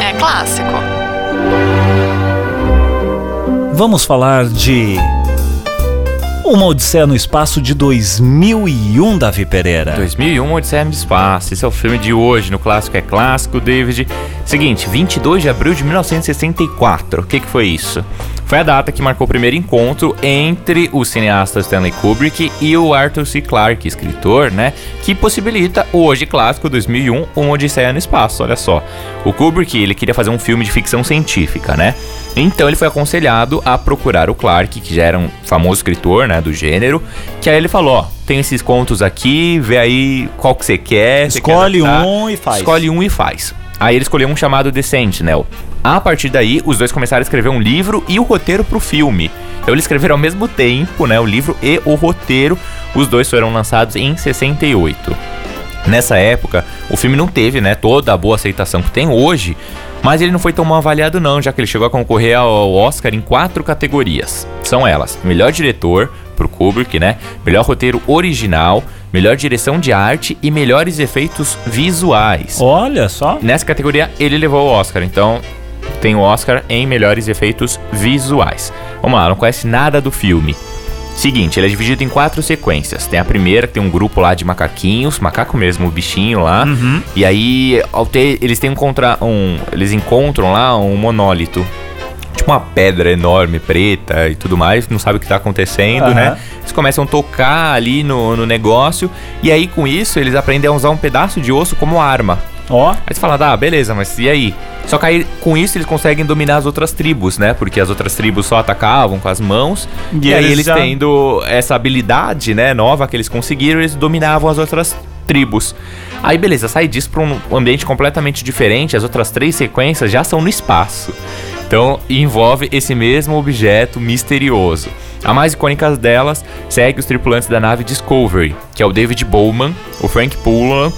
é clássico. Vamos falar de Uma Odisseia no Espaço de 2001, Davi Pereira. 2001, Odisseia no Espaço. Esse é o filme de hoje, no Clássico é Clássico, David. Seguinte, 22 de abril de 1964. O que, que foi isso? Foi a data que marcou o primeiro encontro entre o cineasta Stanley Kubrick e o Arthur C. Clarke, escritor, né? Que possibilita o hoje clássico 2001, Uma Odisseia no Espaço. Olha só. O Kubrick, ele queria fazer um filme de ficção científica, né? Então ele foi aconselhado a procurar o Clarke, que já era um famoso escritor, né, do gênero, que aí ele falou, ó, tem esses contos aqui, vê aí qual que você quer. quer Escolhe adaptar. um e faz. Escolhe um e faz. Aí ele escolheu um chamado The Sentinel. A partir daí, os dois começaram a escrever um livro e o roteiro pro filme. Então eles escreveram ao mesmo tempo, né, o livro e o roteiro. Os dois foram lançados em 68. Nessa época, o filme não teve, né, toda a boa aceitação que tem hoje, mas ele não foi tão mal avaliado não, já que ele chegou a concorrer ao Oscar em quatro categorias. São elas: melhor diretor pro Kubrick, né? Melhor roteiro original, melhor direção de arte e melhores efeitos visuais. Olha só. Nessa categoria ele levou o Oscar, então tem o Oscar em melhores efeitos visuais. Vamos lá, não conhece nada do filme. Seguinte, ele é dividido em quatro sequências. Tem a primeira, que tem um grupo lá de macaquinhos, macaco mesmo, o bichinho lá. E aí, ter, eles têm um contra um, eles encontram lá um monólito. Tipo uma pedra enorme, preta e tudo mais, não sabe o que tá acontecendo, Aham. né? Eles começam a tocar ali no, no negócio, e aí com isso eles aprendem a usar um pedaço de osso como arma. Ó. Aí você fala, ah, beleza, mas e aí? Só que aí, com isso eles conseguem dominar as outras tribos, né? Porque as outras tribos só atacavam com as mãos. E E, aí eles eles já- tendo essa habilidade, né, nova que eles conseguiram, eles dominavam as outras tribos. Aí beleza, sai disso pra um ambiente completamente diferente, as outras três sequências já são no espaço. Então envolve esse mesmo objeto misterioso. A mais icônica delas segue os tripulantes da nave Discovery, que é o David Bowman, o Frank Pullan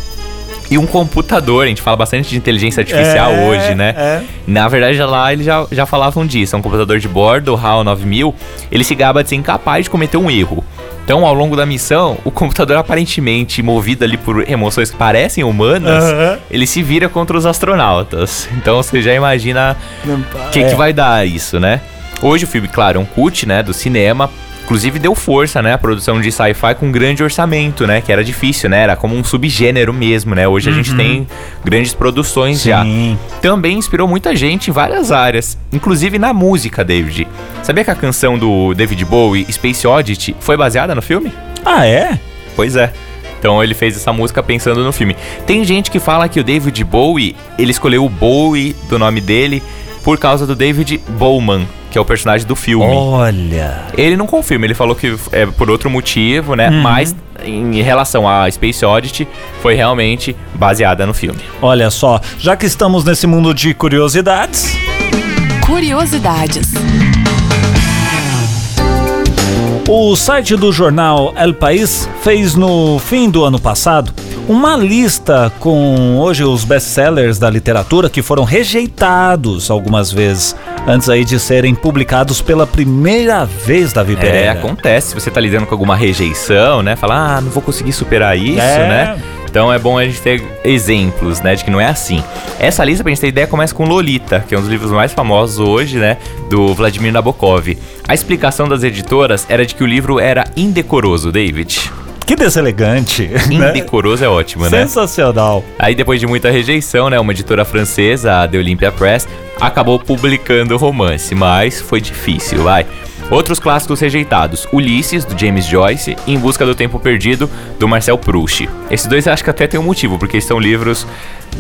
e um computador. A gente fala bastante de inteligência artificial É, hoje, né? é. Na verdade, lá eles já, já falavam disso. É um computador de bordo, o HAL 9000. Ele se gaba de ser incapaz de cometer um erro. Então, ao longo da missão, o computador aparentemente movido ali por emoções que parecem humanas, Aham. ele se vira contra os astronautas. Então, você já imagina o que, É. que vai dar isso, né? Hoje o filme, claro, é um cult, né, do cinema. Inclusive deu força, né, a produção de sci-fi com grande orçamento, né, que era difícil, né, era como um subgênero mesmo, né. Hoje a gente tem grandes produções já. Sim. Também inspirou muita gente em várias áreas, inclusive na música, David. Sabia que a canção do David Bowie, Space Oddity, foi baseada no filme? Ah, é? Pois é. Então ele fez essa música pensando no filme. Tem gente que fala que o David Bowie, ele escolheu o Bowie do nome dele por causa do David Bowman, que é o personagem do filme. Olha. Ele não confirma, ele falou que é por outro motivo, né? Mas em relação a Space Oddity, foi realmente baseada no filme. Olha só, já que estamos nesse mundo de curiosidades, Curiosidades. o site do jornal El País fez no fim do ano passado uma lista com hoje os best-sellers da literatura que foram rejeitados algumas vezes antes aí de serem publicados pela primeira vez da É, Pereira. acontece. Se você tá lidando com alguma rejeição, né? Falar, ah, não vou conseguir superar isso, É. né? Então é bom a gente ter exemplos, né? De que não é assim. Essa lista, pra gente ter ideia, começa com Lolita, que é um dos livros mais famosos hoje, né? Do Vladimir Nabokov. A explicação das editoras era de que o livro era indecoroso, David. Que deselegante. né? Indecoroso é ótimo, né? Sensacional. Aí depois de muita rejeição, né, uma editora francesa, a The Olympia Press, acabou publicando o romance, mas foi difícil, vai. Outros clássicos rejeitados: Ulisses, do James Joyce, e Em Busca do Tempo Perdido, do Marcel Proust. Esses dois acho que até tem um motivo, porque são livros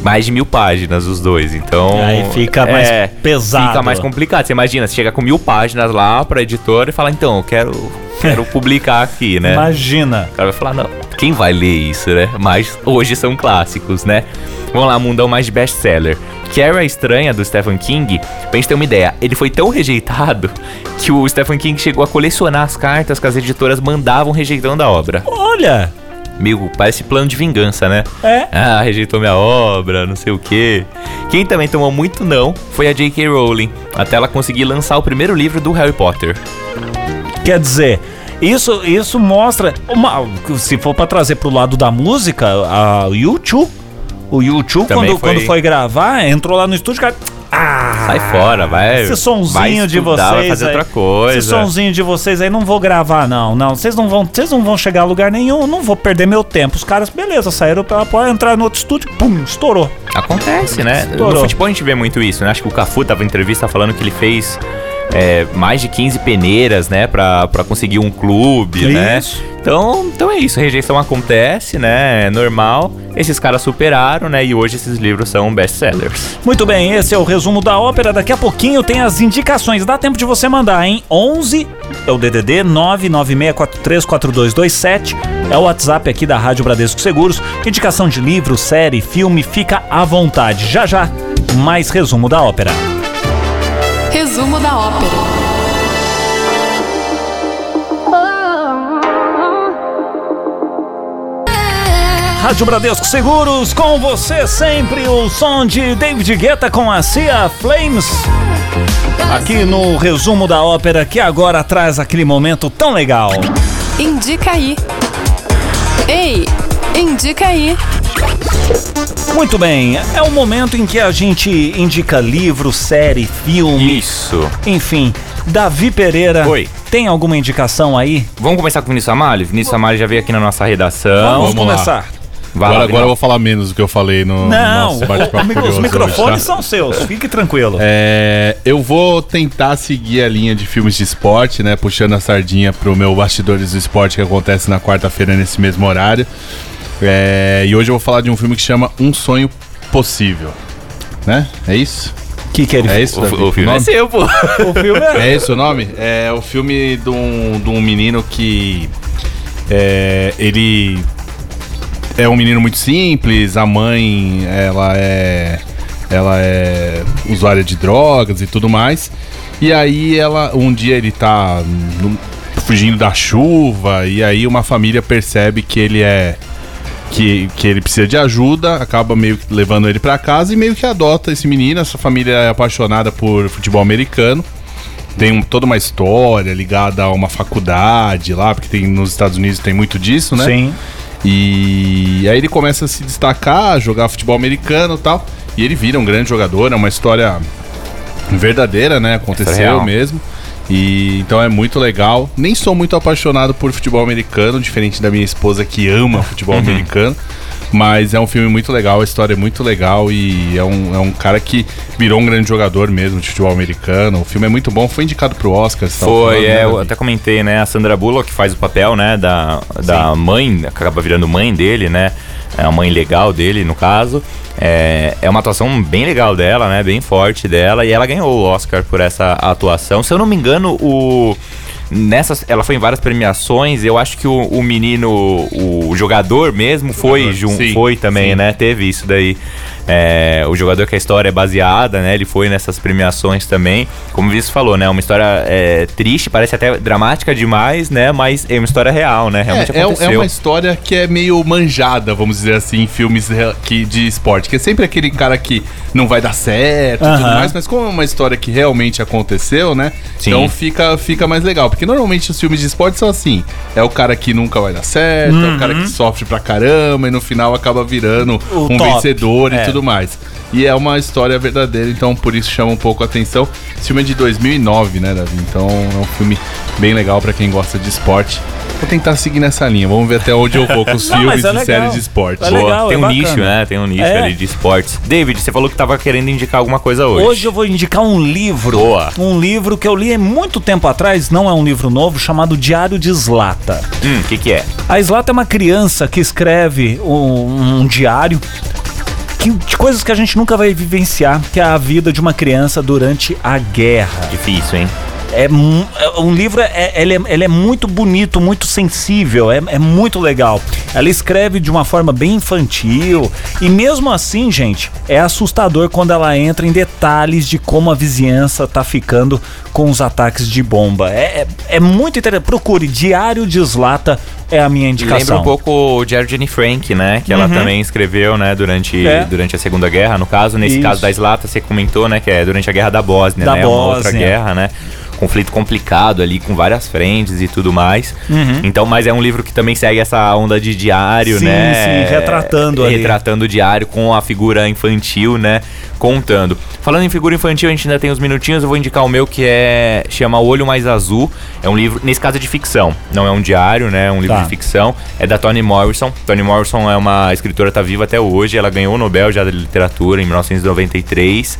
mais de mil páginas, os dois. Então. Aí fica mais pesado. Fica mais complicado. Você imagina, você chega com mil páginas lá pra editora e fala, então, eu quero, quero publicar aqui, né? Imagina. O cara vai falar, não, quem vai ler isso, né? Mas hoje são clássicos, né? Vamos lá, mundão mais best-seller. Carrie a Estranha, do Stephen King, pra gente ter uma ideia, ele foi tão rejeitado [LAUGHS] que o Stephen King chegou a colecionar as cartas que as editoras mandavam rejeitando a obra. Olha. Amigo, parece plano de vingança, né? É. Ah, rejeitou minha obra, não sei o quê. Quem também tomou muito não foi a J.K. Rowling, até ela conseguir lançar o primeiro livro do Harry Potter. Quer dizer, isso, isso mostra. Uma, se for pra trazer pro lado da música, a YouTube. O YouTube, quando foi- quando foi gravar, entrou lá no estúdio, cara. Ah, Sai fora, vai. Esse sonzinho vai de estudar, vocês. Vai fazer aí, outra coisa. Esse sonzinho de vocês aí não vou gravar, não. Não, vocês não vão, vocês não vão chegar a lugar nenhum, não vou perder meu tempo. Os caras, beleza, saíram pra pode entrar no outro estúdio, pum, estourou. Acontece, né? Estourou. No futebol a gente vê muito isso, né? Acho que o Cafu tava em entrevista falando que ele fez é, mais de 15 peneiras, né? Pra, pra conseguir um clube, né? Isso. Então, então é isso, a rejeição acontece, né? É normal. Esses caras superaram, né? E hoje esses livros são best-sellers. Muito bem, esse é o resumo da ópera. Daqui a pouquinho tem as indicações. Dá tempo de você mandar, hein? 11 é o DDD 996434227. É o WhatsApp aqui da Rádio Bradesco Seguros. Indicação de livro, série, filme, fica à vontade. Já já, mais resumo da ópera. Resumo da ópera. Rádio Bradesco Seguros, com você sempre o som de David Guetta com a Cia Flames. Aqui no resumo da ópera que agora traz aquele momento tão legal. Indica aí. Ei, indica aí. Muito bem, é o momento em que a gente indica livro, série, filme, Isso. enfim. Davi Pereira, Oi. tem alguma indicação aí? Vamos começar com o Vinícius Amalho? Vinícius Amalho já veio aqui na nossa redação. Vamos, vamos começar. Vai Agora, lá, agora eu vou falar menos do que eu falei no, no Não, nosso bate-papo o- os microfones hoje, tá? são seus, fique tranquilo. É, eu vou tentar seguir a linha de filmes de esporte, né? Puxando a sardinha pro meu Bastidores do Esporte que acontece na quarta-feira nesse mesmo horário. É, e hoje eu vou falar de um filme que chama Um Sonho Possível. Né? É isso? O que, que ele É isso? O, o filme é seu, pô. O filme é... É esse o nome? É o filme de um, de um menino que. É, ele é um menino muito simples, a mãe, ela é. Ela é usuária de drogas e tudo mais. E aí ela. Um dia ele tá no- fugindo da chuva, e aí uma família percebe que ele é. Que, que ele precisa de ajuda, acaba meio que levando ele pra casa e meio que adota esse menino. Essa família é apaixonada por futebol americano tem um- toda uma história ligada a uma faculdade lá, porque tem nos Estados Unidos tem muito disso, né? Sim. E aí ele começa a se destacar, jogar futebol americano e tal. E ele vira um grande jogador, é uma história verdadeira, né? Aconteceu real. mesmo. E então é muito legal. Nem sou muito apaixonado por futebol americano, diferente da minha esposa que ama [LAUGHS] futebol americano. Mas é um filme muito legal, a história é muito legal e é um, é um cara que virou um grande jogador mesmo de futebol americano. O filme é muito bom, foi indicado pro Oscar. tava Foi, né, é, eu até comentei, né? A Sandra Bullock que faz o papel, né? Da, da mãe, que acaba virando mãe dele, né? É a mãe legal dele, no caso. É, é uma atuação bem legal dela, né? Bem forte dela. E ela ganhou o Oscar por essa atuação. Se eu não me engano, o. Nessas, ela foi em várias premiações. Eu acho que o, o menino, o jogador mesmo, foi, jun, foi também, sim. né? Teve isso daí. É, o jogador que a história é baseada, né? Ele foi nessas premiações também. Como o Vinícius falou, né? Uma história é, triste, parece até dramática demais, né? Mas é uma história real, né? Realmente É, é, aconteceu. é uma história que é meio manjada, vamos dizer assim, em filmes que, de esporte. Que é sempre aquele cara que não vai dar certo e tudo mais, mas como é uma história que realmente aconteceu, né? Sim. Então fica, fica mais legal. Porque normalmente os filmes de esporte são assim: é o cara que nunca vai dar certo, é o cara que sofre pra caramba e no final acaba virando O um top. vencedor e É. tudo mais. E é uma história verdadeira, então por isso chama um pouco a atenção. Esse filme é de 2009, né, Davi? Então é um filme bem legal pra quem gosta de esporte. Vou tentar seguir nessa linha. Vamos ver até onde eu vou com os [LAUGHS] Não, filmes é e legal. séries de esporte. É Boa. legal, Tem é um bacana. nicho, né? Tem um nicho É. ali de esportes. David, você falou que tava querendo indicar alguma coisa hoje. Hoje eu vou indicar um livro. Boa. Um livro que eu li há muito tempo atrás, não é um livro novo, chamado Diário de Slata. Hum, o que que é? A Slata é uma criança que escreve um, um diário que, de coisas que a gente nunca vai vivenciar, que é a vida de uma criança durante a guerra. Difícil, hein? É, mu- é- um livro, é, ele, é, ele é muito bonito, muito sensível, é, é muito legal. Ela escreve de uma forma bem infantil e mesmo assim, gente, é assustador quando ela entra em detalhes de como a vizinhança tá ficando com os ataques de bomba. É, é, é muito interessante. Procure Diário de Slata é a minha indicação. Lembra um pouco o Diário de Anne Frank, né? Que ela também escreveu, né? Durante, Uhum. É. durante a Segunda Guerra. No caso, nesse Isso. caso da Slata, você comentou, né? Que é durante a Guerra da Bósnia, Da né? Uma outra Bósnia. guerra, né? Conflito complicado ali, com várias frentes e tudo mais. Então, mas é um livro que também segue essa onda de diário, Uhum. Sim, né? sim, retratando ali. Retratando o diário com a figura infantil, né? Contando. Falando em figura infantil, a gente ainda tem uns minutinhos. Eu vou indicar o meu que é. chama O Olho Mais Azul. É um livro, nesse caso é de ficção. Não é um diário, né? É um livro Tá. de ficção. É da Toni Morrison. Toni Morrison é uma escritora, tá viva até hoje. Ela ganhou o Nobel já da literatura em 1993.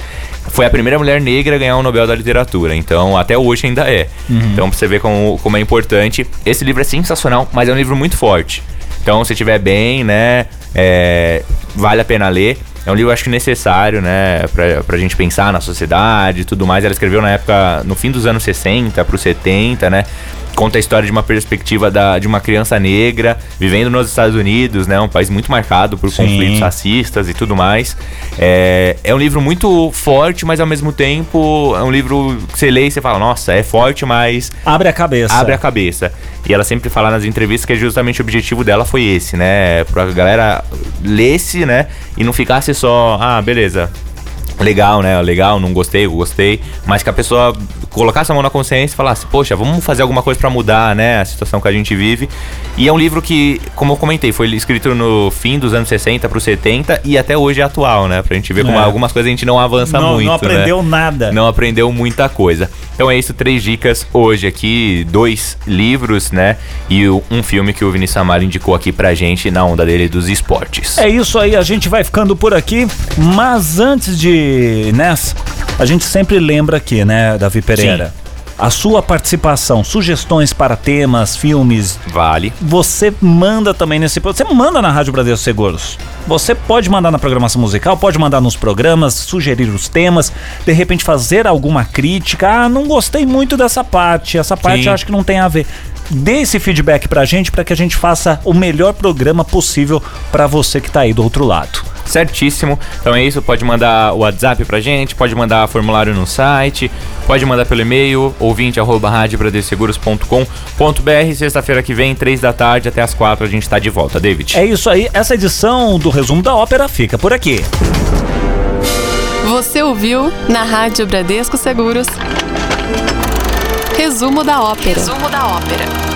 Foi a primeira mulher negra a ganhar o Nobel da literatura. Então, até hoje ainda é. Então, pra você ver como, como é importante. Esse livro é sensacional, mas é um livro muito forte. Então, se estiver bem, né? é, vale a pena ler. É um livro, acho que necessário, né? Pra, pra gente pensar na sociedade e tudo mais. Ela escreveu na época, no fim dos anos 60 pro 70, né? Conta a história de uma perspectiva da, de uma criança negra vivendo nos Estados Unidos, né? Um país muito marcado por Sim. conflitos racistas e tudo mais. É, é um livro muito forte, mas ao mesmo tempo é um livro que você lê e você fala, nossa, é forte, mas Abre a cabeça. abre a cabeça. E ela sempre fala nas entrevistas que justamente o objetivo dela foi esse, né? Pra galera lesse, né? E não ficasse só, ah, beleza. Legal, né? Legal, não gostei, gostei. Mas que a pessoa colocasse a mão na consciência e falasse, poxa, vamos fazer alguma coisa pra mudar, né? A situação que a gente vive. E é um livro que, como eu comentei, foi escrito no fim dos anos 60 pro 70 e até hoje é atual, né? Pra gente ver como É. algumas coisas a gente não avança não, muito. não aprendeu né? nada. Não aprendeu muita coisa. Então é isso, três dicas hoje aqui, dois livros, né? E um filme que o Vinícius Amaro indicou aqui pra gente na onda dele dos esportes. É isso aí, a gente vai ficando por aqui. Mas antes de, né, a gente sempre lembra aqui, né, Davi Pereira. A sua participação, sugestões para temas, filmes, Vale. você manda também nesse. Você manda na Rádio Brasil Seguros. Você pode mandar na programação musical, pode mandar nos programas, sugerir os temas, de repente fazer alguma crítica. Ah, não gostei muito dessa parte, essa parte Sim. eu acho que não tem a ver. Dê esse feedback pra gente para que a gente faça o melhor programa possível para você que tá aí do outro lado. Certíssimo. Então é isso, pode mandar o WhatsApp pra gente, pode mandar formulário no site, pode mandar pelo e-mail, ouvinte arroba. Sexta-feira que vem, três da tarde até as quatro, a gente tá de volta, David. É isso aí, essa edição do resumo da ópera fica por aqui. Você ouviu na Rádio Bradesco Seguros. Resumo da ópera. Resumo da ópera.